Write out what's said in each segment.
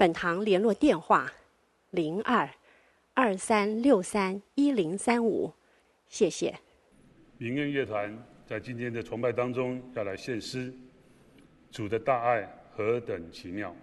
本堂联络电话：零二二三六三一零三五，谢谢。明恩乐团在今天的崇拜当中要来献诗，主的大爱何等奇妙。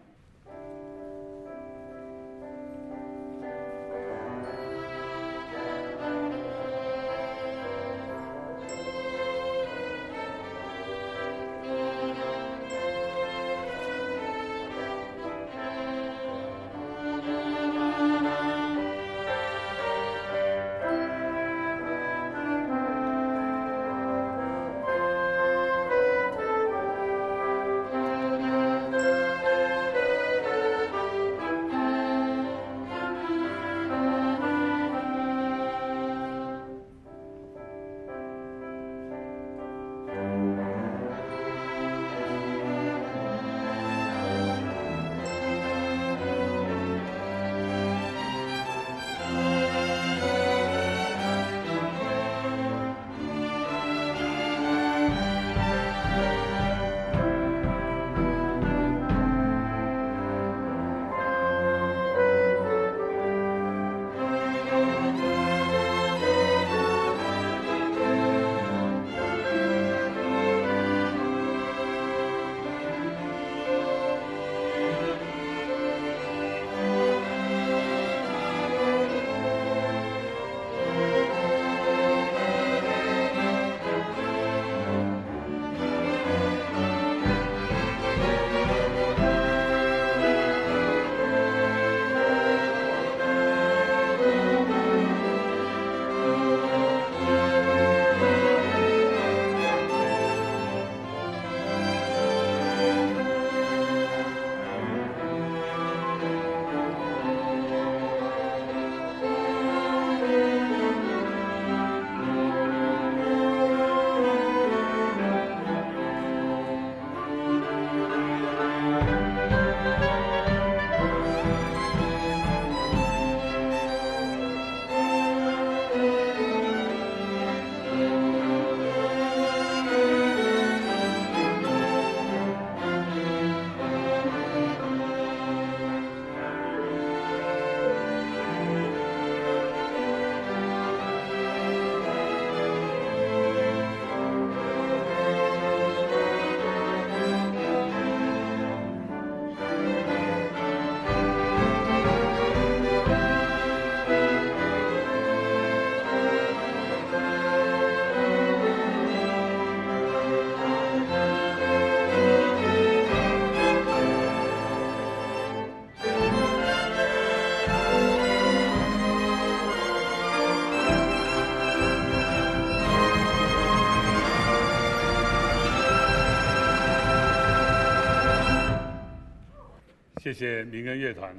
谢谢明恩乐团。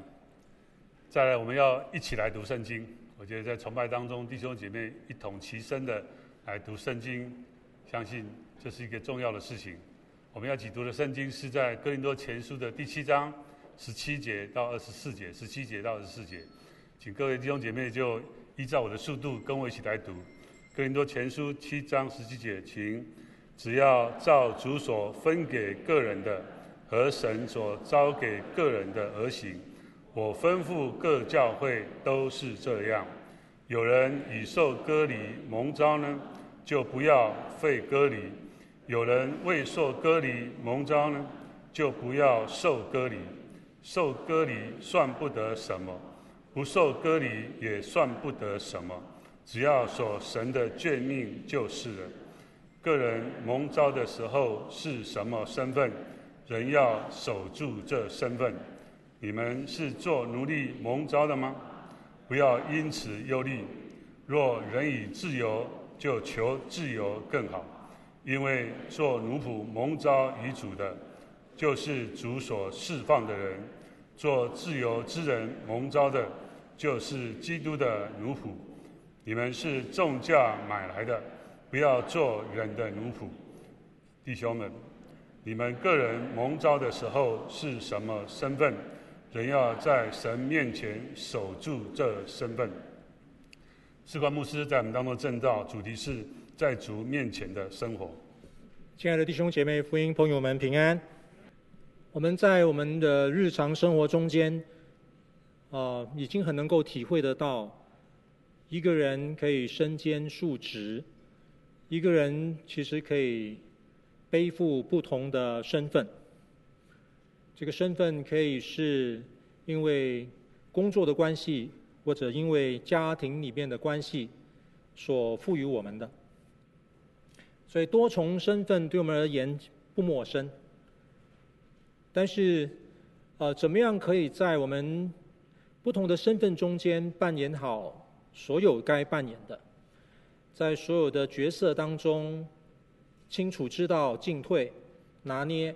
再来，我们要一起来读圣经。我觉得在崇拜当中，弟兄姐妹一同齐声的来读圣经，相信这是一个重要的事情。我们要一起读的圣经是在哥林多前书的第七章十七节到二十四节，十七节到二十四节。请各位弟兄姐妹就依照我的速度跟我一起来读。哥林多前书七章十七节，请只要照主所分给个人的。和神所招给个人的而行，我吩咐各教会都是这样。有人已受割礼蒙召呢，就不要废割礼；有人未受割礼蒙召呢，就不要受割礼。受割礼算不得什么，不受割礼也算不得什么，只要所神的眷命就是了。个人蒙召的时候是什么身份？人要守住这身份，你们是做奴隶蒙召的吗？不要因此忧虑。若人已自由，就求自由更好。因为做奴仆蒙召于主的，就是主所释放的人。做自由之人蒙召的，就是基督的奴仆。你们是重价买来的，不要做人的奴仆。弟兄们，你们个人蒙召的时候是什么身份，人要在神面前守住这身份。士官牧师在我们当中证道，主题是在主面前的生活。亲爱的弟兄姐妹、福音朋友们，平安！我们在我们的日常生活中间，啊、已经很能够体会得到，一个人可以身兼数职，一个人其实可以背负不同的身份。这个身份可以是因为工作的关系，或者因为家庭里面的关系所赋予我们的。所以多重身份对我们而言不陌生，但是，呃，怎么样可以在我们不同的身份中间扮演好所有该扮演的，在所有的角色当中清楚知道进退拿捏，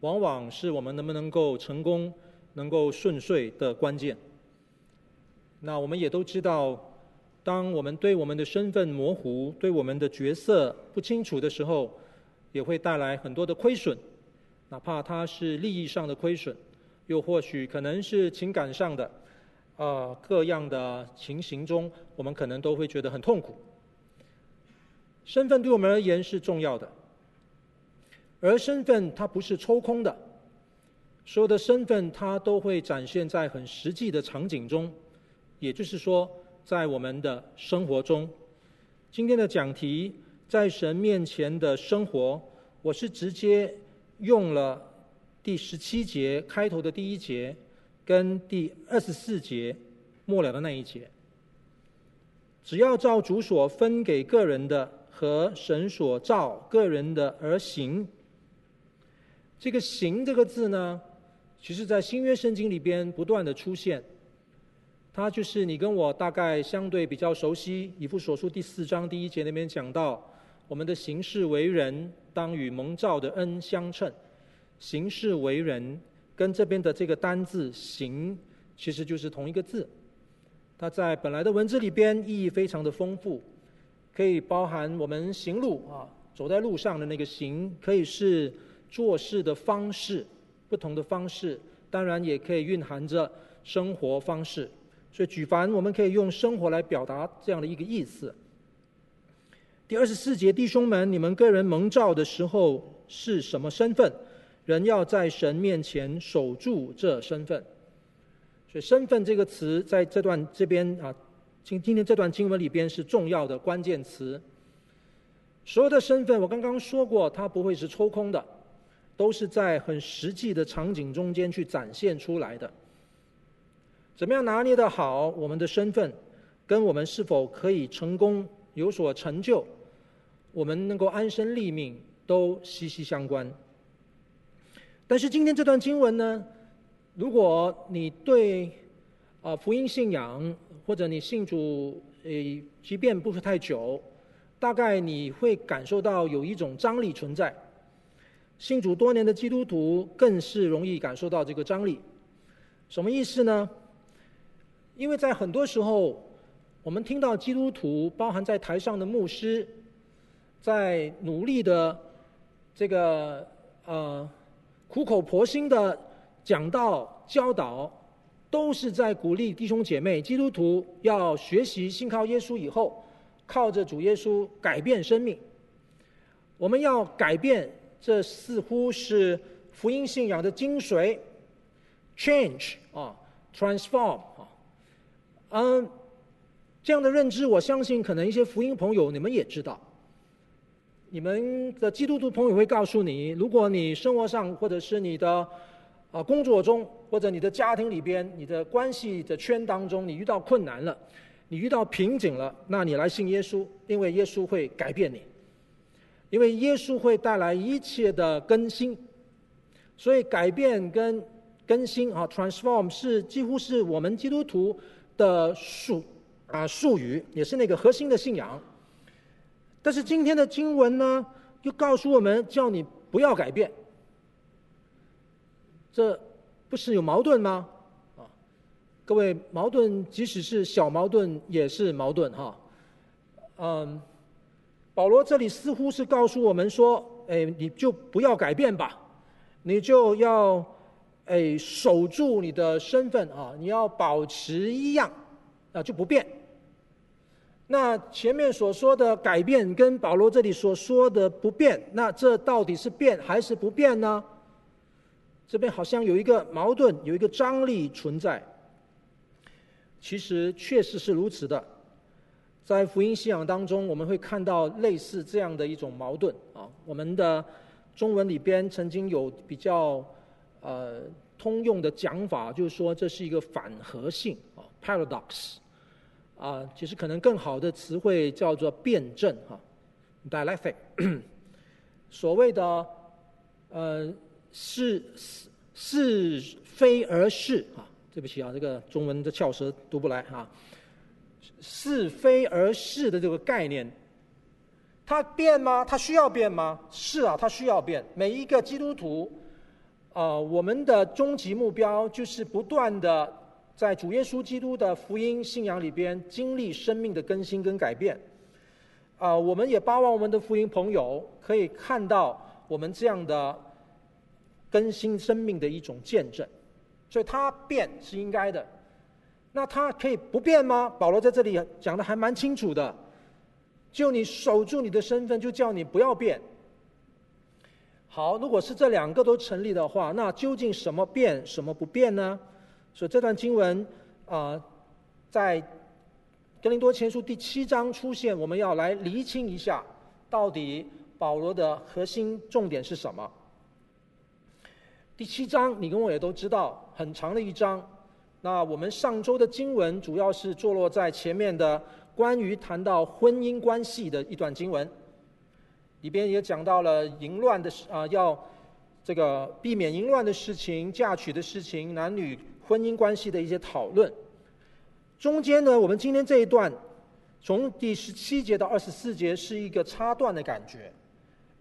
往往是我们能不能够成功、能够顺遂的关键。那我们也都知道。当我们对我们的身份模糊、对我们的角色不清楚的时候，也会带来很多的亏损，哪怕它是利益上的亏损，又或许可能是情感上的，啊、呃，各样的情形中，我们可能都会觉得很痛苦。身份对我们而言是重要的，而身份它不是抽空的，所有的身份它都会展现在很实际的场景中，也就是说。在我们的生活中，今天的讲题在神面前的生活，我是直接用了第十七节开头的第一节，跟第二十四节末了的那一节。只要照主所分给个人的和神所造个人的而行。这个“行”这个字呢，其实在新约圣经里边不断的出现。它就是你跟我大概相对比较熟悉，以弗所书第四章第一节那边讲到，我们的行事为人当与蒙召的恩相称。行事为人跟这边的这个单字“行”其实就是同一个字。它在本来的文字里边意义非常的丰富，可以包含我们行路啊，走在路上的那个行，可以是做事的方式，不同的方式，当然也可以蕴含着生活方式。所以，举凡我们可以用生活来表达这样的一个意思。第二十四节，弟兄们，你们个人蒙召的时候是什么身份？人要在神面前守住这身份。所以，身份这个词在这段这边啊，今今天这段经文里边是重要的关键词。所有的身份，我刚刚说过，它不会是抽空的，都是在很实际的场景中间去展现出来的。怎么样拿捏得好我们的身份，跟我们是否可以成功有所成就，我们能够安身立命都息息相关。但是今天这段经文呢，如果你对啊福音信仰或者你信主诶，即便不是太久，大概你会感受到有一种张力存在。信主多年的基督徒更是容易感受到这个张力。什么意思呢？因为在很多时候，我们听到基督徒，包含在台上的牧师，在努力的这个呃苦口婆心的讲道教导，都是在鼓励弟兄姐妹基督徒要学习信靠耶稣以后，靠着主耶稣改变生命。我们要改变，这似乎是福音信仰的精髓，change 啊，transform 啊。嗯，这样的认知，我相信可能一些福音朋友你们也知道。你们的基督徒朋友会告诉你，如果你生活上或者是你的啊工作中或者你的家庭里边、你的关系的圈当中，你遇到困难了，你遇到瓶颈了，那你来信耶稣，因为耶稣会改变你，因为耶稣会带来一切的更新。所以改变跟更新啊，transform 是几乎是我们基督徒。的术啊术语也是那个核心的信仰，但是今天的经文呢，又告诉我们叫你不要改变，这不是有矛盾吗？啊，各位，矛盾即使是小矛盾也是矛盾哈。嗯，保罗这里似乎是告诉我们说，哎，你就不要改变吧，你就要哎守住你的身份啊，你要保持一样，啊就不变。那前面所说的改变跟保罗这里所说的不变，那这到底是变还是不变呢？这边好像有一个矛盾，有一个张力存在。其实确实是如此的，在福音信仰当中，我们会看到类似这样的一种矛盾啊。我们的中文里边曾经有比较呃通用的讲法，就是说这是一个反合性啊，paradox 啊，其实可能更好的词汇叫做辩证哈，dialectic。所谓的呃。是是是非而是啊，对不起啊，这个中文的翘舌读不来啊。是非而是的这个概念，它变吗？它需要变吗？是啊，它需要变。每一个基督徒，啊、我们的终极目标就是不断的在主耶稣基督的福音信仰里边经历生命的更新跟改变。啊、我们也巴望我们的福音朋友可以看到我们这样的。更新生命的一种见证，所以它变是应该的。那它可以不变吗？保罗在这里讲的还蛮清楚的，就你守住你的身份，就叫你不要变。好，如果是这两个都成立的话，那究竟什么变，什么不变呢？所以这段经文啊、在哥林多前书第七章出现，我们要来厘清一下，到底保罗的核心重点是什么？第七章，你跟我也都知道，很长的一章。那我们上周的经文主要是坐落在前面的，关于谈到婚姻关系的一段经文，里边也讲到了淫乱的事啊，要这个避免淫乱的事情、嫁娶的事情、男女婚姻关系的一些讨论。中间呢，我们今天这一段，从第十七节到二十四节是一个插段的感觉。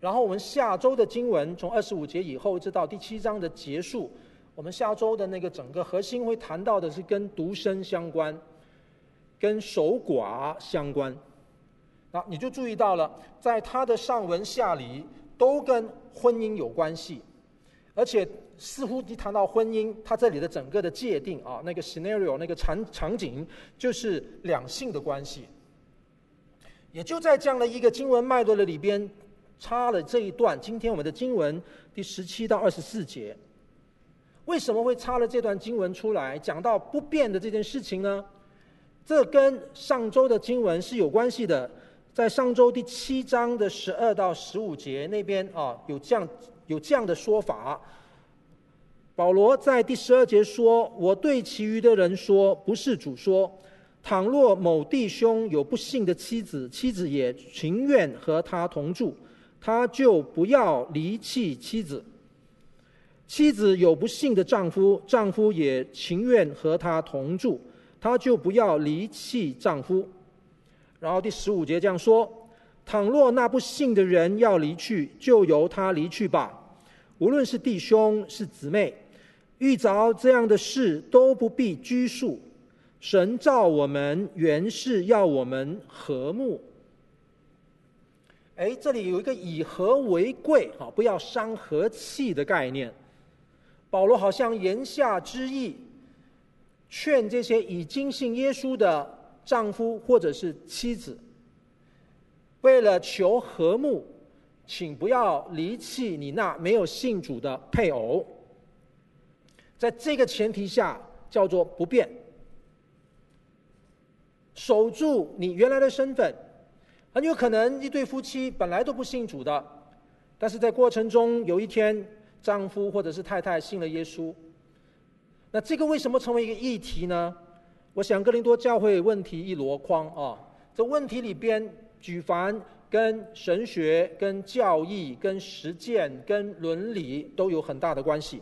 然后我们下周的经文从二十五节以后一直到第七章的结束，我们下周的那个整个核心会谈到的是跟独身相关，跟守寡相关。啊，你就注意到了，在他的上文下理都跟婚姻有关系，而且似乎一谈到婚姻，他这里的整个的界定啊，那个 scenario 那个场场景就是两性的关系。也就在这样的一个经文脉络的里边。插了这一段，今天我们的经文第十七到二十四节，为什么会插了这段经文出来，讲到不变的这件事情呢？这跟上周的经文是有关系的，在上周第七章的十二到十五节那边啊，有这样有这样的说法。保罗在第十二节说：“我对其余的人说，不是主说，倘若某弟兄有不幸的妻子，妻子也情愿和他同住。”他就不要离弃妻子，妻子有不幸的丈夫，丈夫也情愿和他同住，他就不要离弃丈夫。然后第十五节这样说：倘若那不幸的人要离去，就由他离去吧。无论是弟兄是姊妹，遇着这样的事都不必拘束。神造我们原是要我们和睦。哎，这里有一个以和为贵，哈，不要伤和气的概念。保罗好像言下之意，劝这些已经信耶稣的丈夫或者是妻子，为了求和睦，请不要离弃你那没有信主的配偶。在这个前提下，叫做不变，守住你原来的身份。很有可能一对夫妻本来都不信主的，但是在过程中有一天，丈夫或者是太太信了耶稣。那这个为什么成为一个议题呢？我想哥林多教会问题一箩筐啊，这问题里边举凡跟神学、跟教义、跟实践、跟伦理都有很大的关系。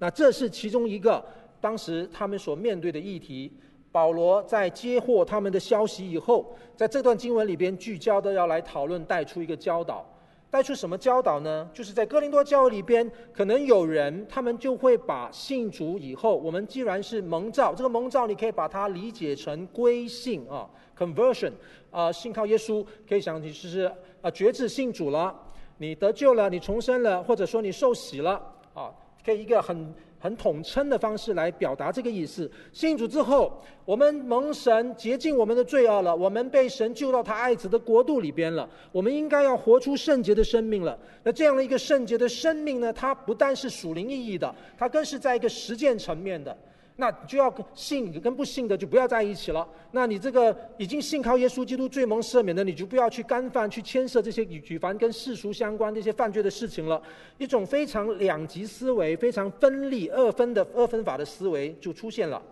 那这是其中一个当时他们所面对的议题。保罗在接获他们的消息以后，在这段经文里边聚焦的要来讨论带出一个教导，带出什么教导呢？就是在哥林多教会里边，可能有人他们就会把信主以后，我们既然是蒙召，这个蒙召你可以把它理解成归信啊，conversion 啊，信靠耶稣，可以想起就是啊，决志信主了，你得救了，你重生了，或者说你受洗了啊，可以一个很。很统称的方式来表达这个意思。信主之后，我们蒙神洁净我们的罪恶了，我们被神救到他爱子的国度里边了。我们应该要活出圣洁的生命了。那这样的一个圣洁的生命呢，它不但是属灵意义的，它更是在一个实践层面的。那就要信跟不信的就不要在一起了。那你这个已经信靠耶稣基督罪蒙赦免的，你就不要去干犯、去牵涉这些与举凡跟世俗相关这些犯罪的事情了。一种非常两极思维、非常分立二分的二分法的思维就出现了。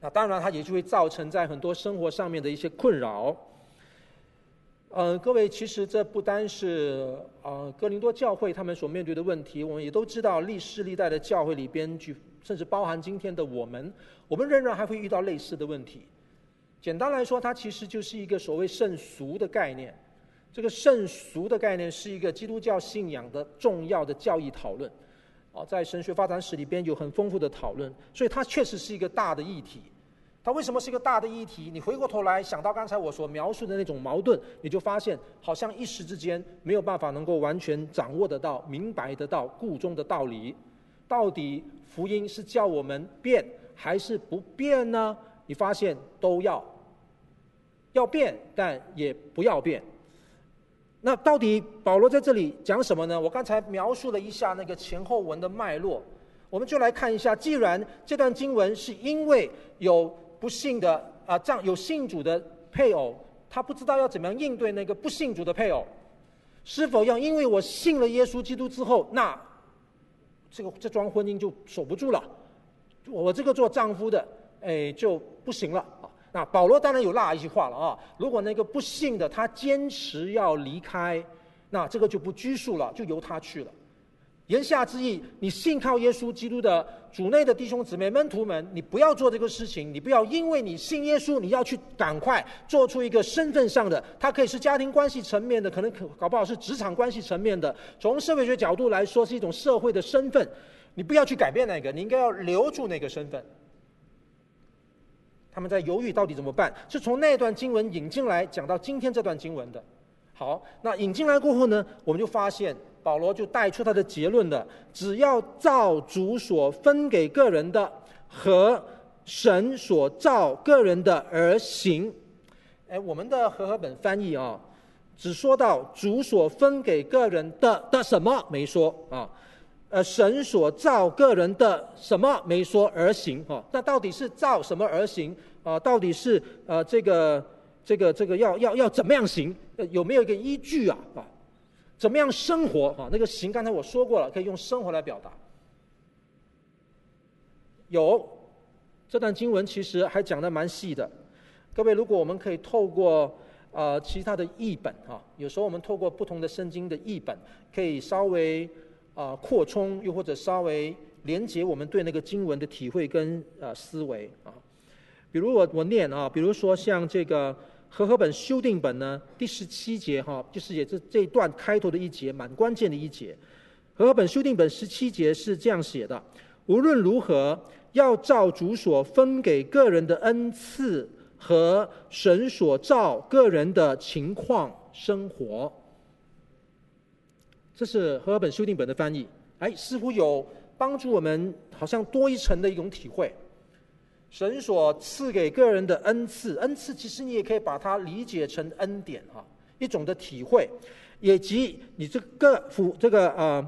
那当然，它也就会造成在很多生活上面的一些困扰。呃，各位，其实这不单是呃哥林多教会他们所面对的问题，我们也都知道历世历代的教会里边就。甚至包含今天的我们，我们仍然还会遇到类似的问题。简单来说，它其实就是一个所谓圣俗的概念。这个圣俗的概念是一个基督教信仰的重要的教义讨论。哦，在神学发展史里边有很丰富的讨论，所以它确实是一个大的议题。它为什么是一个大的议题？你回过头来想到刚才我所描述的那种矛盾，你就发现好像一时之间没有办法能够完全掌握得到、明白得到故中的道理。到底福音是叫我们变还是不变呢？你发现都要，要变，但也不要变。那到底保罗在这里讲什么呢？我刚才描述了一下那个前后文的脉络，我们就来看一下。既然这段经文是因为有不信的啊，丈有信主的配偶，他不知道要怎么样应对那个不信主的配偶，是否要因为我信了耶稣基督之后，那？这个这桩婚姻就守不住了，我这个做丈夫的，哎，就不行了啊。那保罗当然有那一句话了啊，如果那个不信的他坚持要离开，那这个就不拘束了，就由他去了。言下之意，你信靠耶稣基督的主内的弟兄姊妹、门徒们，你不要做这个事情，你不要因为你信耶稣，你要去赶快做出一个身份上的，它可以是家庭关系层面的，可能可搞不好是职场关系层面的，从社会学角度来说是一种社会的身份，你不要去改变那个，你应该要留住那个身份。他们在犹豫到底怎么办，是从那段经文引进来讲到今天这段经文的。好，那引进来过后呢，我们就发现。保罗就带出他的结论的：只要照主所分给个人的和神所造个人的而行。哎，我们的和合本翻译啊，只说到主所分给个人的的什么没说啊，呃，神所造个人的什么没说而行啊？那到底是造什么而行啊？到底是呃这个这个这个要要要怎么样行？有没有一个依据啊？啊？怎么样生活啊？那个行，刚才我说过了，可以用生活来表达。有这段经文其实还讲得蛮细的。各位，如果我们可以透过呃其他的译本啊，有时候我们透过不同的圣经的译本，可以稍微啊、扩充，又或者稍微连接我们对那个经文的体会跟呃思维啊。比如我我念啊，比如说像这个。和合本修订本呢，第十七节哈，就是也是这一段开头的一节，蛮关键的一节。和合本修订本十七节是这样写的：无论如何，要照主所分给个人的恩赐和神所照个人的情况生活。这是和合本修订本的翻译，哎，似乎有帮助我们，好像多一层的一种体会。神所赐给个人的恩赐，恩赐其实你也可以把它理解成恩典哈，一种的体会，以及你这个辅这个呃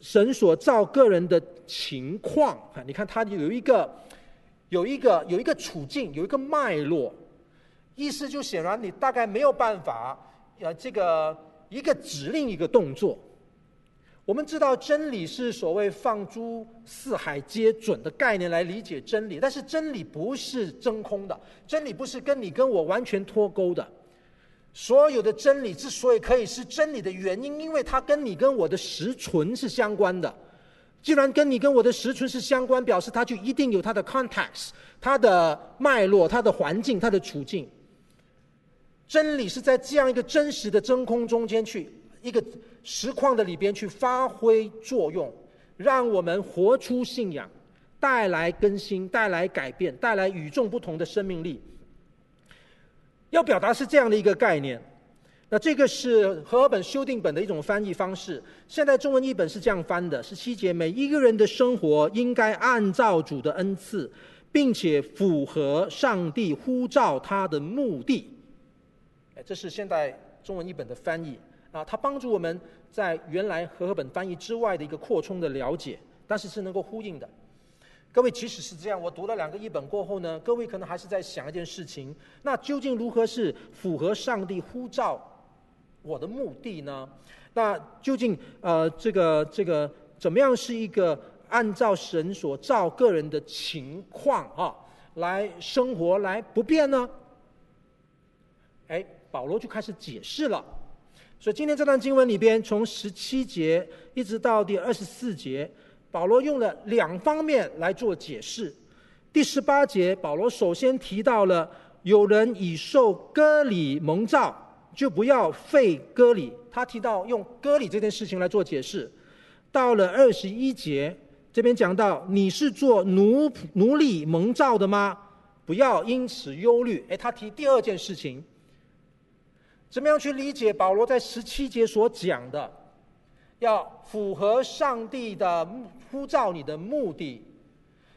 神所造个人的情况啊，你看它有一个有一个有一个处境，有一个脉络，意思就显然你大概没有办法呃这个一个指令一个动作。我们知道真理是所谓放诸四海皆准的概念来理解真理，但是真理不是真空的，真理不是跟你跟我完全脱钩的。所有的真理之所以可以是真理的原因，因为它跟你跟我的实存是相关的。既然跟你跟我的实存是相关，表示它就一定有它的 context、它的脉络、它的环境、它的处境。真理是在这样一个真实的真空中间去一个实况的里边去发挥作用，让我们活出信仰，带来更新，带来改变，带来与众不同的生命力。要表达是这样的一个概念。那这个是和合本修订本的一种翻译方式。现在中文译本是这样翻的：十七节，每一个人的生活应该按照主的恩赐，并且符合上帝呼召他的目的。哎，这是现代中文译本的翻译啊，它帮助我们在原来和合本翻译之外的一个扩充的了解，但是是能够呼应的。各位，即使是这样，我读了两个译本过后呢，各位可能还是在想一件事情：那究竟如何是符合上帝呼召？我的目的呢？那究竟呃，这个这个怎么样是一个按照神所造个人的情况啊，来生活来不变呢？哎，保罗就开始解释了。所以今天这段经文里边，从十七节一直到第二十四节，保罗用了两方面来做解释。第十八节，保罗首先提到了有人已受割礼蒙召。就不要废割礼。他提到用割礼这件事情来做解释。到了二十一节，这边讲到你是做奴奴隶蒙召的吗？不要因此忧虑。哎，他提第二件事情，怎么样去理解保罗在十七节所讲的？要符合上帝的呼召你的目的，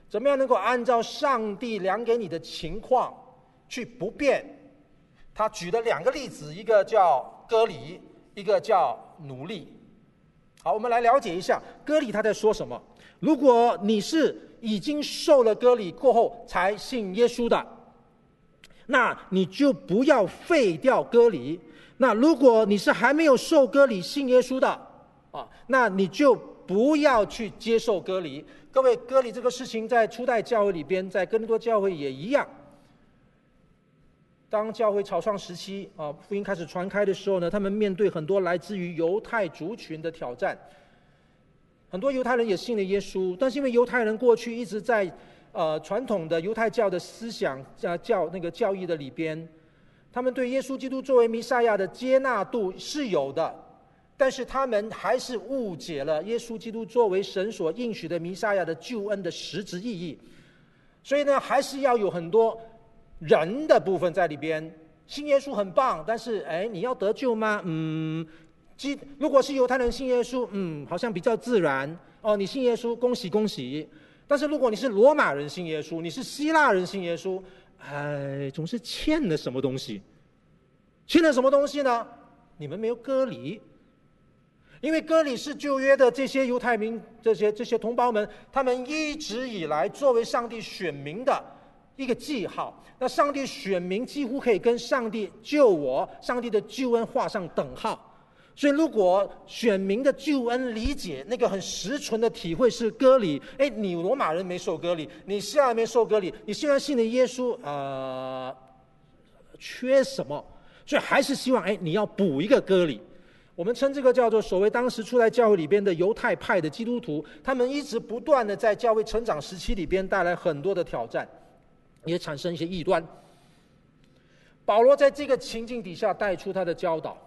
怎么样能够按照上帝量给你的情况去不变？他举了两个例子，一个叫割礼，一个叫奴隶。好，我们来了解一下割礼他在说什么。如果你是已经受了割礼过后才信耶稣的，那你就不要废掉割礼。那如果你是还没有受割礼信耶稣的啊，那你就不要去接受割礼。各位，割礼这个事情在初代教会里边，在更多教会也一样。当教会草创时期啊，福音开始传开的时候呢，他们面对很多来自于犹太族群的挑战。很多犹太人也信了耶稣，但是因为犹太人过去一直在呃传统的犹太教的思想教教那个教义的里边，他们对耶稣基督作为弥赛亚的接纳度是有的，但是他们还是误解了耶稣基督作为神所应许的弥赛亚的救恩的实质意义。所以呢，还是要有很多。人的部分在里边，信耶稣很棒，但是哎，你要得救吗？嗯，基如果是犹太人信耶稣，嗯，好像比较自然哦。你信耶稣，恭喜恭喜。但是如果你是罗马人信耶稣，你是希腊人信耶稣，哎，总是欠了什么东西。欠了什么东西呢？你们没有割礼，因为割礼是旧约的这些犹太民这些这些同胞们，他们一直以来作为上帝选民的。一个记号，那上帝选民几乎可以跟上帝救我、上帝的救恩画上等号。所以，如果选民的救恩理解那个很实存的体会是割礼，哎，你罗马人没受割礼，你希腊人没受割礼，你虽然信了耶稣，呃，缺什么？所以还是希望哎，你要补一个割礼。我们称这个叫做所谓当时初代教会里边的犹太派的基督徒，他们一直不断的在教会成长时期里边带来很多的挑战。也产生一些异端。保罗在这个情境底下带出他的教导，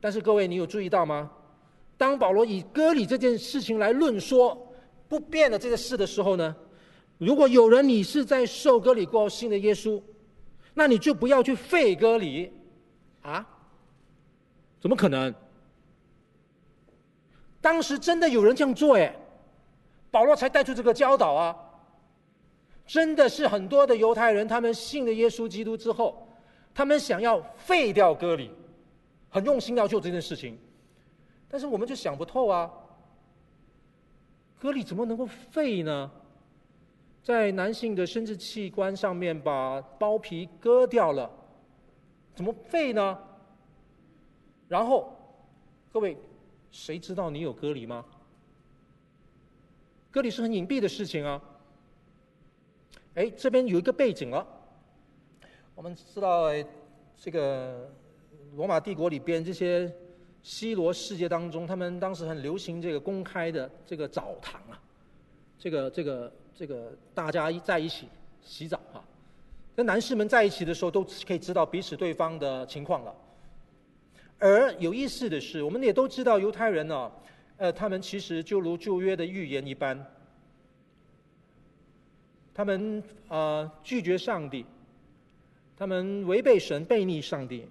但是各位，你有注意到吗？当保罗以割礼这件事情来论说不变的这个事的时候呢，如果有人你是在受割礼过后信的耶稣，那你就不要去废割礼啊？怎么可能？当时真的有人这样做哎，保罗才带出这个教导啊。真的是很多的犹太人，他们信了耶稣基督之后，他们想要废掉割礼，很用心要做这件事情，但是我们就想不透啊，割礼怎么能够废呢？在男性的生殖器官上面把包皮割掉了，怎么废呢？然后，各位，谁知道你有割礼吗？割礼是很隐蔽的事情啊。哎，这边有一个背景了。我们知道，这个罗马帝国里边这些西罗世界当中，他们当时很流行这个公开的这个澡堂啊，这个这个这个大家在一起洗澡啊，那男士们在一起的时候，都可以知道彼此对方的情况了。而有意思的是，我们也都知道犹太人呢、呃，他们其实就如旧约的预言一般，他们啊、呃、拒绝上帝，他们违背神，背逆上帝，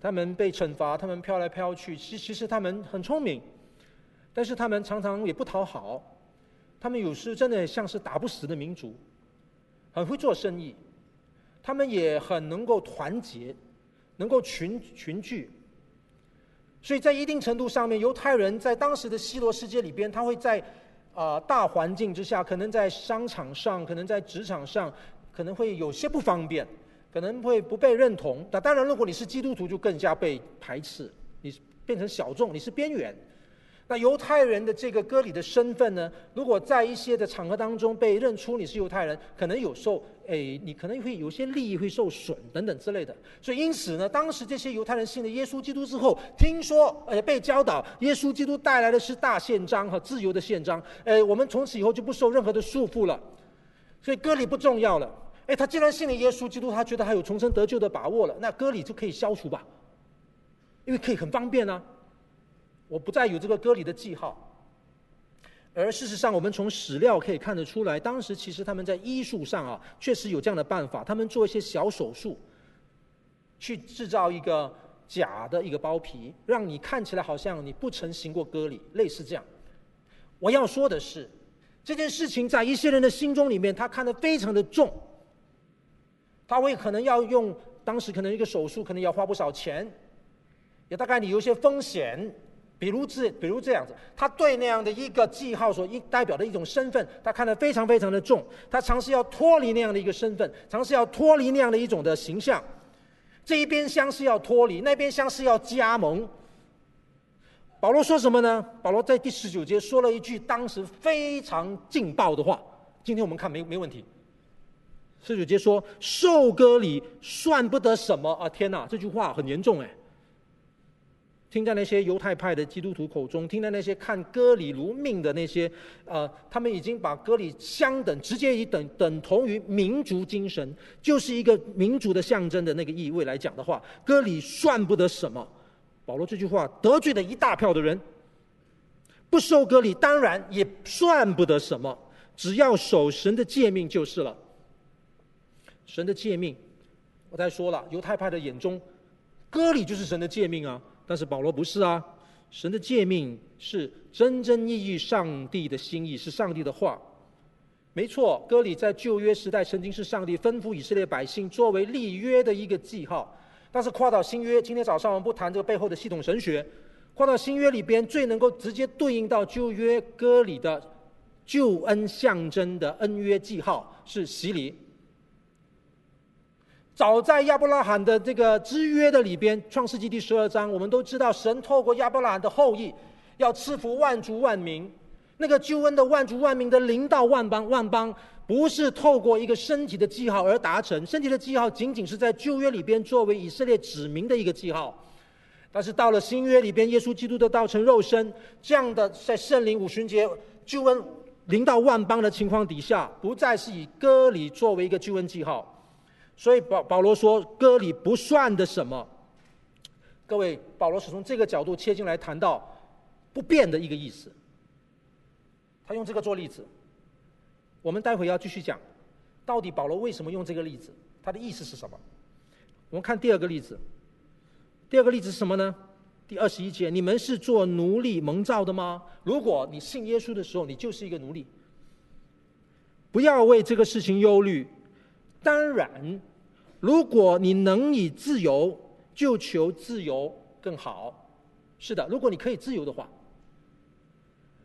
他们被惩罚，他们飘来飘去。其其实他们很聪明，但是他们常常也不讨好，他们有时真的像是打不死的民族，很会做生意，他们也很能够团结，能够群群聚。所以在一定程度上面，犹太人在当时的希罗世界里边，他会在啊、呃、大环境之下，可能在商场上，可能在职场上，可能会有些不方便，可能会不被认同。那当然，如果你是基督徒，就更加被排斥，你变成小众，你是边缘。那犹太人的这个割礼的身份呢？如果在一些的场合当中被认出你是犹太人，可能有时候，诶，你可能会有些利益会受损等等之类的。所以因此呢，当时这些犹太人信了耶稣基督之后，听说，诶，被教导耶稣基督带来的是大宪章和自由的宪章，诶，我们从此以后就不受任何的束缚了，所以割礼不重要了。诶，他既然信了耶稣基督，他觉得他有重生得救的把握了，那割礼就可以消除吧，因为可以很方便啊。我不再有这个割礼的记号，而事实上，我们从史料可以看得出来，当时其实他们在医术上啊，确实有这样的办法。他们做一些小手术，去制造一个假的一个包皮，让你看起来好像你不曾行过割礼，类似这样。我要说的是，这件事情在一些人的心中里面，他看得非常的重，他会可能要用当时可能一个手术，可能要花不少钱，也大概你有一些风险。比如这，比如这样子，他对那样的一个记号所一代表的一种身份，他看得非常非常的重。他尝试要脱离那样的一个身份，尝试要脱离那样的一种的形象。这一边像是要脱离，那边像是要加盟。保罗说什么呢？保罗在第十九节说了一句当时非常劲爆的话。今天我们看没没问题。十九节说：“受割礼算不得什么啊！”天哪，这句话很严重哎。听在那些犹太派的基督徒口中，听在那些看割礼如命的那些，呃，他们已经把割礼相等，直接以等等同于民族精神，就是一个民族的象征的那个意味来讲的话，割礼算不得什么。保罗这句话得罪了一大票的人，不受割礼当然也算不得什么，只要守神的诫命就是了。神的诫命，我再说了，犹太派的眼中，割礼就是神的诫命啊。但是保罗不是啊，神的诫命是真正意义上帝的心意，是上帝的话。没错，割礼在旧约时代曾经是上帝吩咐以色列百姓作为立约的一个记号。但是跨到新约，今天早上我们不谈这个背后的系统神学。跨到新约里边，最能够直接对应到旧约割礼的救恩象征的恩约记号是洗礼。早在亚伯拉罕的这个之约的里边，《创世纪》第十二章，我们都知道，神透过亚伯拉罕的后裔，要赐福万族万民。那个救恩的万族万民的临到万邦万邦，不是透过一个身体的记号而达成，身体的记号仅仅是在旧约里边作为以色列指明的一个记号。但是到了新约里边，耶稣基督的道成肉身，这样的在圣灵五旬节救恩临到万邦的情况底下，不再是以割礼作为一个救恩记号。所以保保罗说割礼不算的什么，各位，保罗是从这个角度切进来谈到不变的一个意思。他用这个做例子，我们待会要继续讲，到底保罗为什么用这个例子？他的意思是什么？我们看第二个例子，第二个例子是什么呢？第二十一节，你们是做奴隶蒙召的吗？如果你信耶稣的时候，你就是一个奴隶，不要为这个事情忧虑。当然。如果你能以自由，就求自由更好。是的，如果你可以自由的话，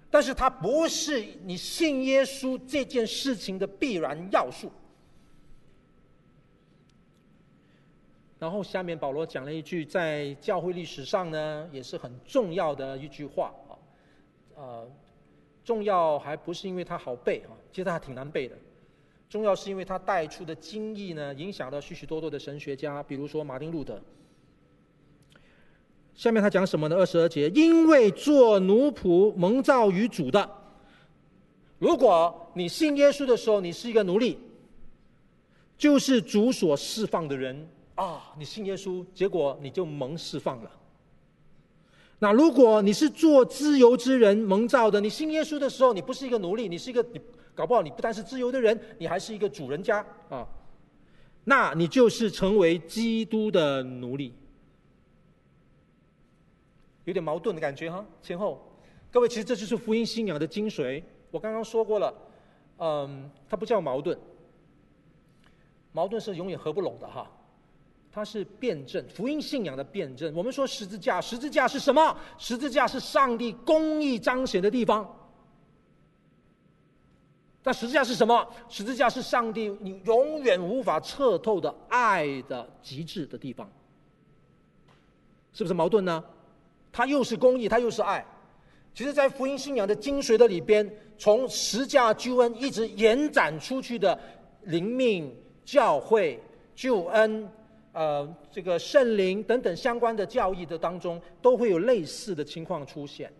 但是它不是你信耶稣这件事情的必然要素。然后下面保罗讲了一句，在教会历史上呢，也是很重要的一句话啊，呃，重要还不是因为它好背啊，其实它还挺难背的。重要是因为他带出的经义呢，影响了许许多多的神学家，比如说马丁路德。下面他讲什么呢？二十二节，因为做奴仆蒙召于主的，如果你信耶稣的时候，你是一个奴隶，就是主所释放的人啊！你信耶稣，结果你就蒙释放了。那如果你是做自由之人蒙召的，你信耶稣的时候，你不是一个奴隶，你是一个你搞不好你不但是自由的人，你还是一个主人家啊！那你就是成为基督的奴隶，有点矛盾的感觉哈，前后。各位，其实这就是福音信仰的精髓。我刚刚说过了，嗯，它不叫矛盾。矛盾是永远合不拢的哈，它是辩证，福音信仰的辩证。我们说十字架，十字架是什么？十字架是上帝公义彰显的地方。但十字架是什么？十字架是上帝你永远无法测透的爱的极致的地方。是不是矛盾呢？它又是公义，它又是爱。其实，在福音信仰的精髓的里边，从十架救恩一直延展出去的灵命。教会、救恩、呃，这个圣灵等等相关的教义的当中，都会有类似的情况出现。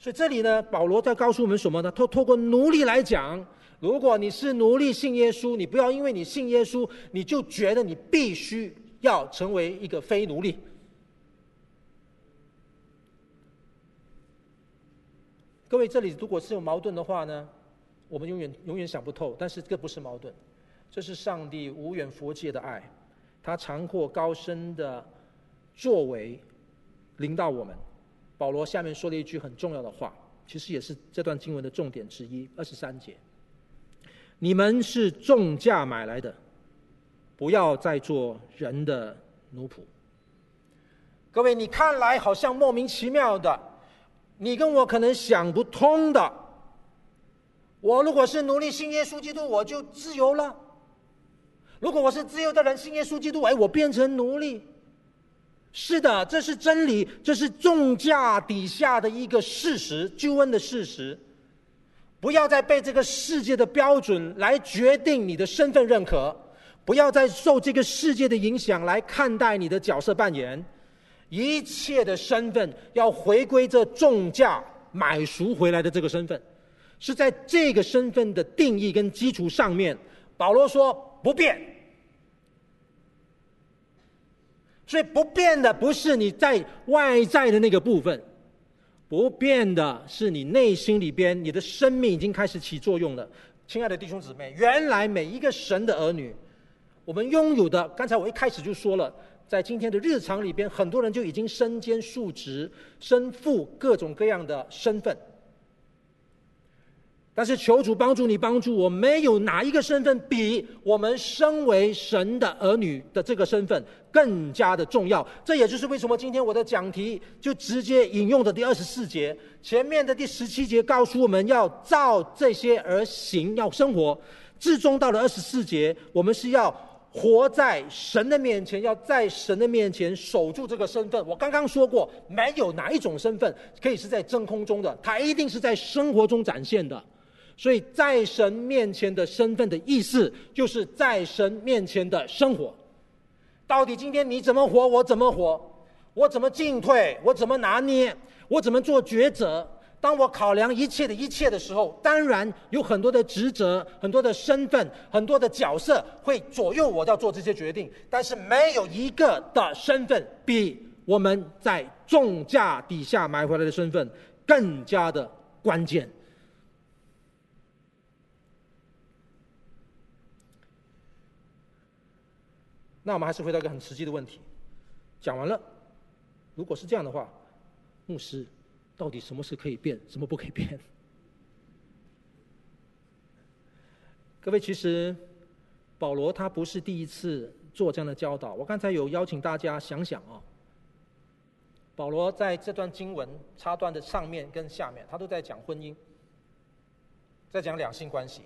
所以这里呢，保罗在告诉我们什么呢？透透过奴隶来讲，如果你是奴隶信耶稣，你不要因为你信耶稣，你就觉得你必须要成为一个非奴隶。各位，这里如果是有矛盾的话呢，我们永远永远想不透。但是这不是矛盾。这是上帝无远弗届的爱，他长阔高深的作为领导我们。保罗下面说了一句很重要的话，其实也是这段经文的重点之一，二十三节：你们是重价买来的，不要再做人的奴仆。各位，你看来好像莫名其妙的，你跟我可能想不通的。我如果是奴隶信耶稣基督，我就自由了。如果我是自由的人，信耶稣基督，哎，我变成奴隶。是的，这是真理，这是重价底下的一个事实，救恩的事实。不要再被这个世界的标准来决定你的身份认可，不要再受这个世界的影响来看待你的角色扮演。一切的身份要回归这重价买赎回来的这个身份，是在这个身份的定义跟基础上面，保罗说。不变，所以不变的不是你在外在的那个部分，不变的是你内心里边，你的生命已经开始起作用了。亲爱的弟兄姊妹，原来每一个神的儿女，我们拥有的，刚才我一开始就说了，在今天的日常里边，很多人就已经身兼数职、身负各种各样的身份。但是求主帮助你，帮助我，没有哪一个身份比我们身为神的儿女的这个身份更加的重要。这也就是为什么今天我的讲题就直接引用的第二十四节，前面的第十七节告诉我们要照这些而行，要生活。至终到了二十四节，我们是要活在神的面前，要在神的面前守住这个身份。我刚刚说过，没有哪一种身份可以是在真空中的，它一定是在生活中展现的。所以在神面前的身份的意思，就是在神面前的生活。到底今天你怎么活，我怎么活？我怎么进退？我怎么拿捏？我怎么做抉择？当我考量一切的一切的时候，当然有很多的职责、很多的身份、很多的角色会左右我要做这些决定。但是没有一个的身份比我们在重价底下买回来的身份更加的关键。那我们还是回到一个很实际的问题，讲完了，如果是这样的话，牧师到底什么是可以变，什么不可以变？各位，其实保罗他不是第一次做这样的教导。我刚才有邀请大家想想啊，保罗在这段经文插段的上面跟下面，他都在讲婚姻，在讲两性关系。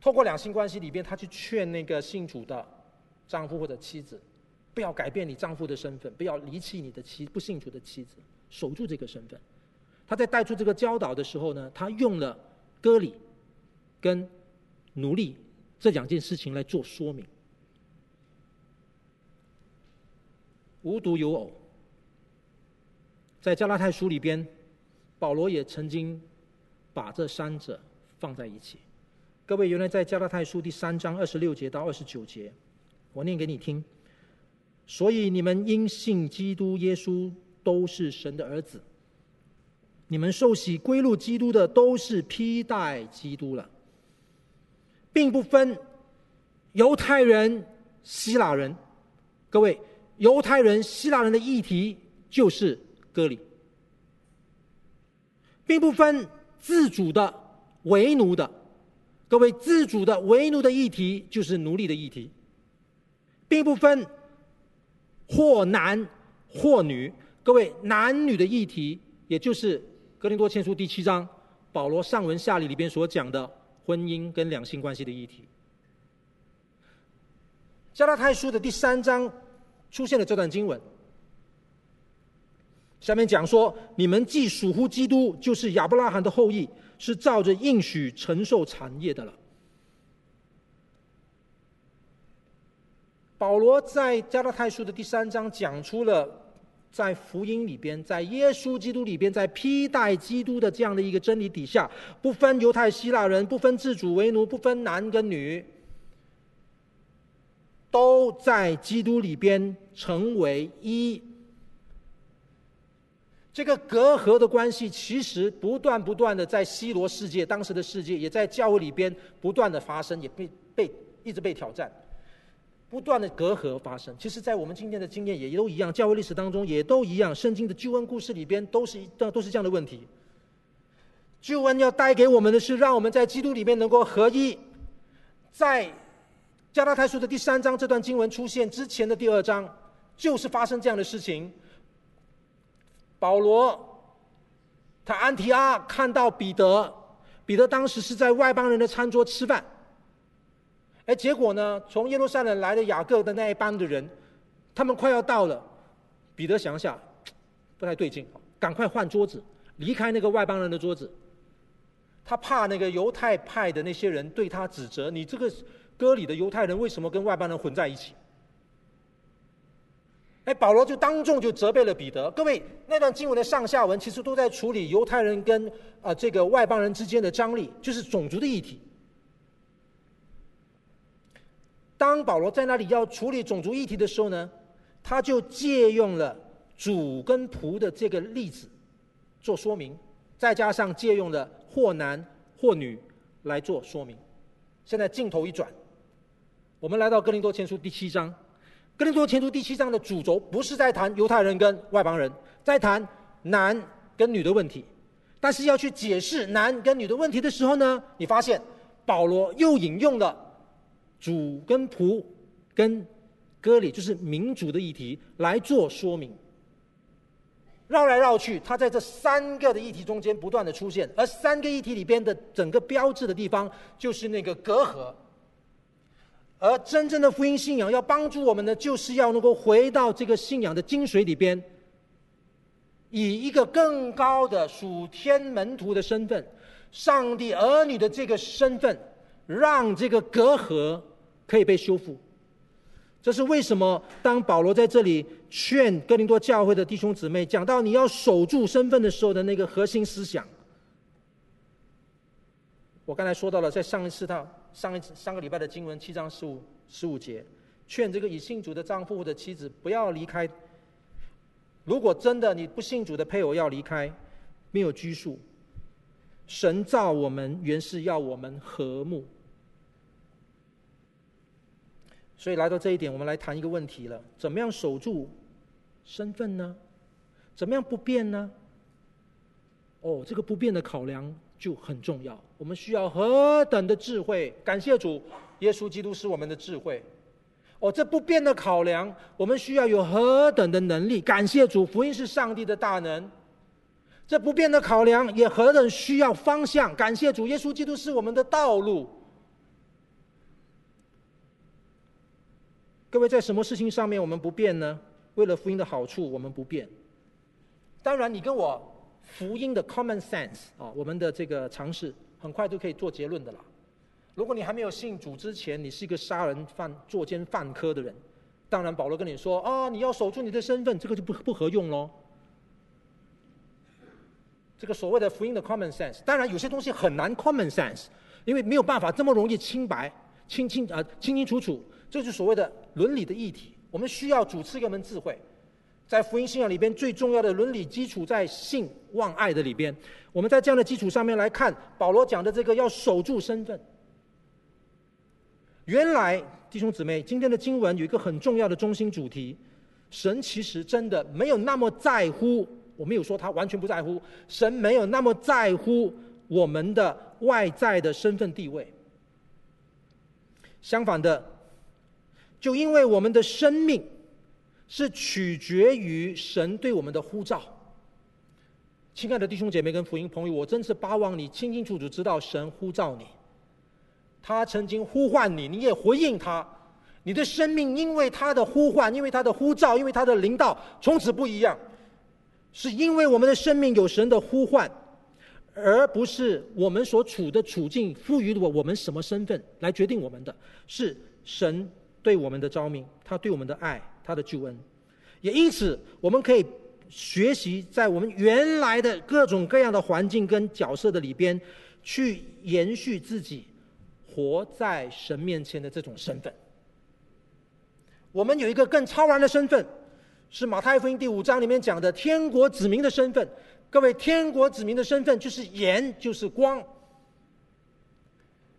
透过两性关系里边，他去劝那个信主的。丈夫或者妻子，不要改变你丈夫的身份，不要离弃你的妻不信主的妻子，守住这个身份。他在带出这个教导的时候呢，他用了割礼跟奴隶这两件事情来做说明。无独有偶，在加拉太书里边，保罗也曾经把这三者放在一起。各位，原来在加拉太书第三章二十六节到二十九节，我念给你听。所以你们因信基督耶稣都是神的儿子，你们受洗归入基督的都是披戴基督了，并不分犹太人、希腊人。各位，犹太人、希腊人的议题就是割礼，并不分自主的、为奴的。各位，自主的、为奴的议题就是奴隶的议题，并不分。或男或女，各位男女的议题，也就是《哥林多前书》第七章保罗上文下理里边所讲的婚姻跟两性关系的议题。加拉太书的第三章出现了这段经文，下面讲说：你们既属乎基督，就是亚伯拉罕的后裔，是照着应许承受产业的了。保罗在加拉太书的第三章讲出了，在福音里边，在耶稣基督里边，在披戴基督的这样的一个真理底下，不分犹太希腊人，不分自主为奴，不分男跟女，都在基督里边成为一。这个隔阂的关系，其实不断不断的在希罗世界，当时的世界，也在教会里边不断的发生，也被被一直被挑战。不断的隔阂发生，其实，在我们今天的经验也都一样，教会历史当中也都一样，圣经的救恩故事里边都是一都都是这样的问题。救恩要带给我们的是，让我们在基督里面能够合一。在加拉太书的第三章这段经文出现之前的第二章，就是发生这样的事情。保罗他安提阿看到彼得，彼得当时是在外邦人的餐桌吃饭。哎，结果呢？从耶路撒冷来的雅各的那一班的人，他们快要到了。彼得想想，不太对劲，赶快换桌子，离开那个外邦人的桌子。他怕那个犹太派的那些人对他指责：“你这个歌里的犹太人为什么跟外邦人混在一起？”哎，保罗就当众就责备了彼得。各位，那段经文的上下文其实都在处理犹太人跟啊、这个外邦人之间的张力，就是种族的议题。当保罗在那里要处理种族议题的时候呢，他就借用了主跟仆的这个例子做说明，再加上借用了或男或女来做说明。现在镜头一转，我们来到哥林多前书第七章。哥林多前书第七章的主轴不是在谈犹太人跟外邦人，在谈男跟女的问题。但是要去解释男跟女的问题的时候呢，你发现保罗又引用了。主跟仆跟割礼，就是民主的议题来做说明，绕来绕去，他在这三个的议题中间不断的出现，而三个议题里边的整个标志的地方就是那个隔阂，而真正的福音信仰要帮助我们的，就是要能够回到这个信仰的精髓里边，以一个更高的属天门徒的身份，上帝儿女的这个身份。让这个隔阂可以被修复，这是为什么？当保罗在这里劝哥林多教会的弟兄姊妹讲到你要守住身份的时候的那个核心思想，我刚才说到了，在上一次他上一次上个礼拜的经文七章十五十五节，劝这个已信主的丈夫或者妻子不要离开。如果真的你不信主的配偶要离开，没有拘束，神造我们原是要我们和睦。所以来到这一点，我们来谈一个问题了：怎么样守住身份呢？怎么样不变呢？哦，这个不变的考量就很重要。我们需要何等的智慧！感谢主，耶稣基督是我们的智慧。哦，这不变的考量，我们需要有何等的能力！感谢主，福音是上帝的大能。这不变的考量也何等需要方向！感谢主，耶稣基督是我们的道路。各位，在什么事情上面我们不变呢？为了福音的好处，我们不变。当然，你跟我福音的 common sense 啊，我们的这个常识，很快就可以做结论的了。如果你还没有信主之前，你是一个杀人犯、作奸犯科的人，当然保罗跟你说啊，你要守住你的身份，这个就不不合用喽。这个所谓的福音的 common sense，当然有些东西很难 common sense。因为没有办法这么容易清白、清清啊、清清楚楚。这就是所谓的伦理的议题。我们需要主赐给我们智慧，在福音信仰里边最重要的伦理基础在信望爱的里边。我们在这样的基础上面来看保罗讲的这个要守住身份。原来弟兄姊妹，今天的经文有一个很重要的中心主题：神其实真的没有那么在乎。我没有说他完全不在乎，神没有那么在乎我们的外在的身份地位。相反的，就因为我们的生命是取决于神对我们的呼召。亲爱的弟兄姐妹跟福音朋友，我真是巴望你清清楚楚知道神呼召你。他曾经呼唤你，你也回应他。你的生命因为他的呼唤，因为他的呼召，因为他的领导，从此不一样。是因为我们的生命有神的呼唤，而不是我们所处的处境赋予我我们什么身份来决定我们的，是神对我们的召命，他对我们的爱，他的救恩。也因此，我们可以学习在我们原来的各种各样的环境跟角色的里边，去延续自己活在神面前的这种身份。我们有一个更超然的身份。是马太福音第五章里面讲的天国子民的身份。各位，天国子民的身份就是盐，就是光。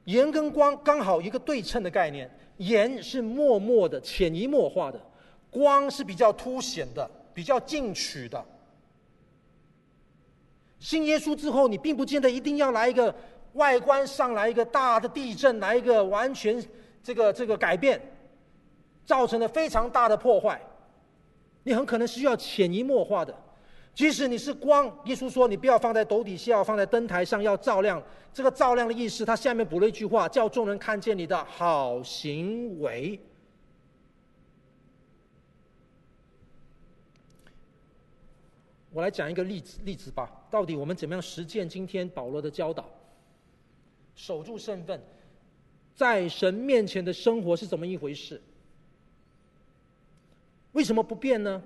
盐跟光刚好一个对称的概念。盐是默默的、潜移默化的，光是比较凸显的、比较进取的。信耶稣之后，你并不见得一定要来一个外观上来一个大的地震，来一个完全这个这个改变，造成了非常大的破坏。你很可能需要潜移默化的，即使你是光，耶稣说你不要放在斗底下，要放在灯台上，要照亮。这个照亮的意思，他下面补了一句话，叫众人看见你的好行为。我来讲一个例子例子吧，到底我们怎么样实践今天保罗的教导？守住身份，在神面前的生活是怎么一回事？为什么不变呢？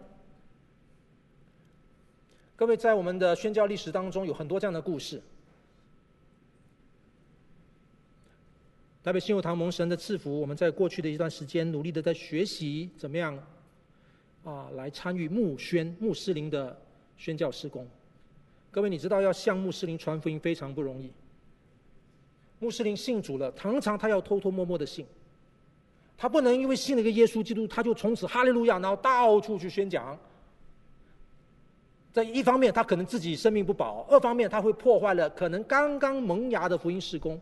各位，在我们的宣教历史当中，有很多这样的故事。台北信友堂蒙神的赐福，我们在过去的一段时间，努力的在学习怎么样啊，来参与穆宣穆斯林的宣教事工。各位，你知道要向穆斯林传福音非常不容易。穆斯林信主了，常常他要偷偷摸摸的信。他不能因为信了一个耶稣基督，他就从此哈利路亚，然后到处去宣讲。在一方面，他可能自己生命不保；二方面，他会破坏了可能刚刚萌芽的福音事工。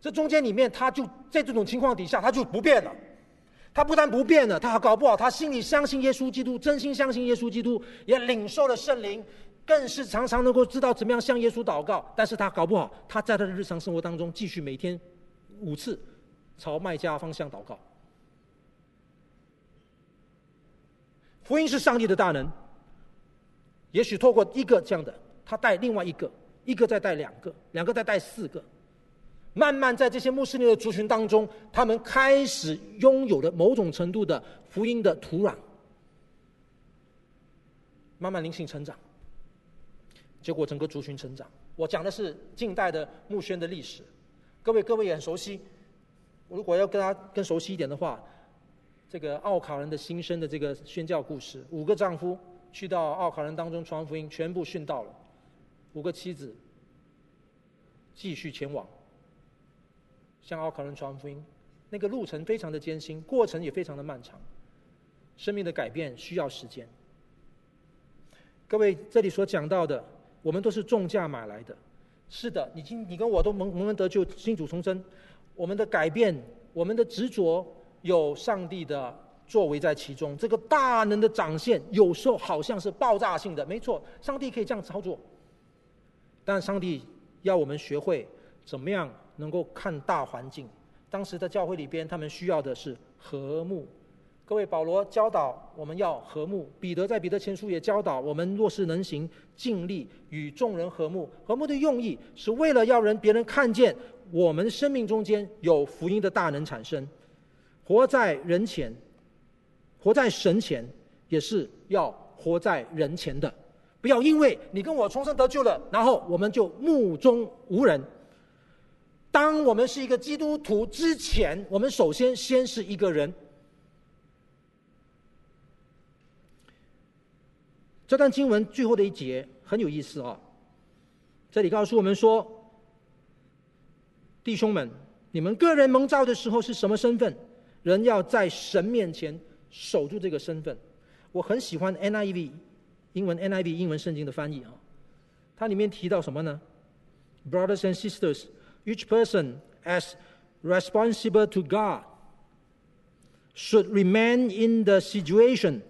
这中间里面，他就在这种情况底下，他就不变了。他不但不变了，他还搞不好他心里相信耶稣基督，真心相信耶稣基督，也领受了圣灵，更是常常能够知道怎么样向耶稣祷告。但是他搞不好，他在他的日常生活当中继续每天五次。朝麦家方向祷告。福音是上帝的大能，也许透过一个这样的，他带另外一个，一个再带两个，两个再带四个，慢慢在这些穆斯林的族群当中，他们开始拥有了某种程度的福音的土壤，慢慢灵性成长，结果整个族群成长。我讲的是近代的穆宣的历史，各位各位也很熟悉。如果要跟他更熟悉一点的话，这个奥卡人的新生的这个宣教故事，五个丈夫去到奥卡人当中传福音，全部殉道了；五个妻子继续前往向奥卡人传福音，那个路程非常的艰辛，过程也非常的漫长，生命的改变需要时间。各位这里所讲到的，我们都是重价买来的，是的，你今你跟我都蒙蒙恩得救，新主重生。我们的改变，我们的执着，有上帝的作为在其中。这个大能的展现，有时候好像是爆炸性的，没错，上帝可以这样操作。但上帝要我们学会怎么样能够看大环境。当时的教会里边，他们需要的是和睦。各位，保罗教导我们要和睦，彼得在彼得前书也教导我们，若是能行，尽力与众人和睦。和睦的用意是为了要人别人看见。我们生命中间有福音的大能产生，活在人前，活在神前，也是要活在人前的。不要因为你跟我重生得救了，然后我们就目中无人。当我们是一个基督徒之前，我们首先先是一个人。这段经文最后的一节很有意思啊、哦，这里告诉我们说，弟兄们，你们个人蒙召的时候是什么身份？人要在神面前守住这个身份。我很喜欢 NIV 英文 NIV 英文圣经的翻译啊，它里面提到什么呢？Brothers and sisters, each person as responsible to God should remain in the situation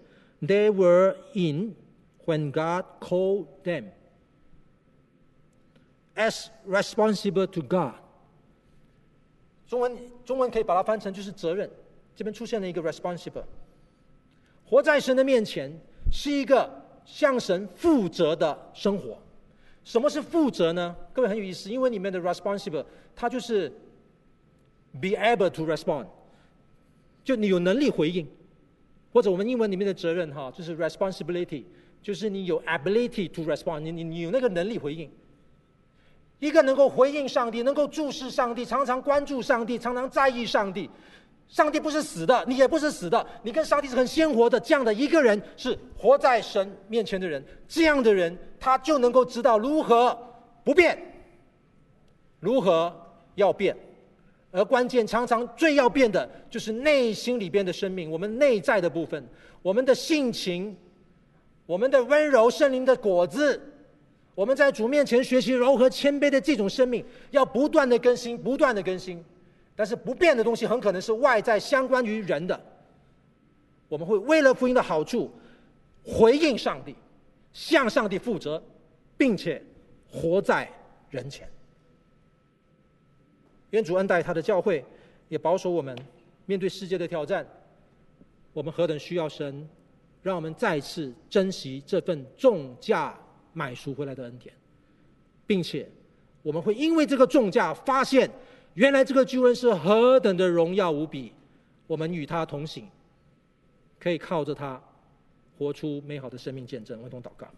they were in. When God called them as responsible to God，中文中文可以把它翻成就是责任。这边出现了一个 responsible， 活在神的面前是一个向神负责的生活。什么是负责呢？各位很有意思，因为里面的 responsible，它就是 be able to respond，就你有能力回应，或者我们英文里面的责任哈，就是 responsibility。就是你有 ability to respond，你你你有那个能力回应。一个能够回应上帝、能够注视上帝、常常关注上帝、常常在意上帝，上帝不是死的，你也不是死的，你跟上帝是很鲜活的。这样的一个人是活在神面前的人，这样的人他就能够知道如何不变，如何要变。而关键常常最要变的就是内心里边的生命，我们内在的部分，我们的性情。我们的温柔圣灵的果子，我们在主面前学习柔和谦卑的这种生命，要不断的更新，不断的更新。但是不变的东西很可能是外在相关于人的。我们会为了福音的好处，回应上帝，向上帝负责，并且活在人前。愿主恩待他的教会，也保守我们面对世界的挑战。我们何等需要神！让我们再次珍惜这份重价买赎回来的恩典，并且我们会因为这个重价发现，原来这个救恩是何等的荣耀无比。我们与他同行，可以靠着他活出美好的生命见证。我同祷告，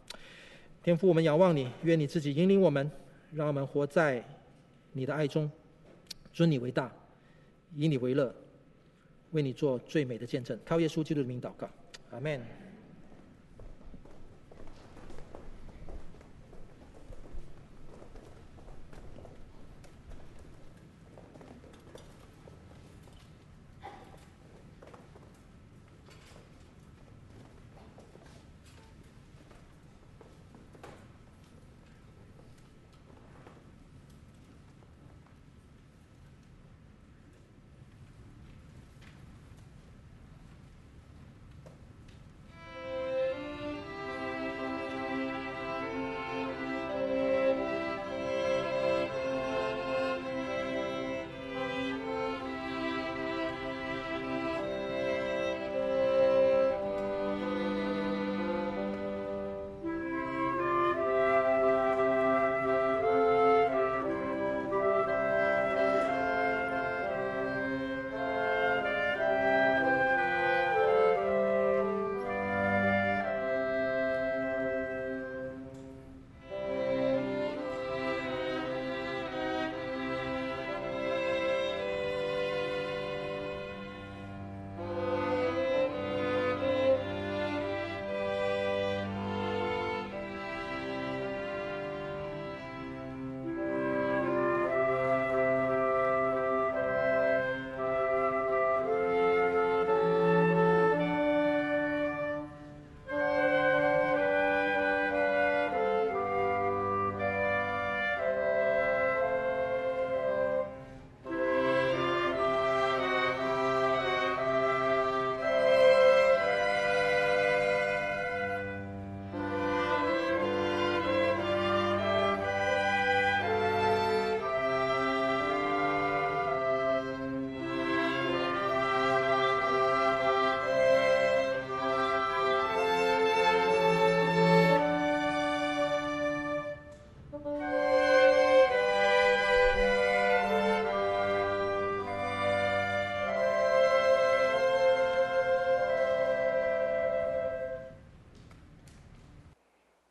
天父，我们仰望你，愿你自己引领我们，让我们活在你的爱中，尊你为大，以你为乐，为你做最美的见证。靠耶稣基督的名祷告。阿门。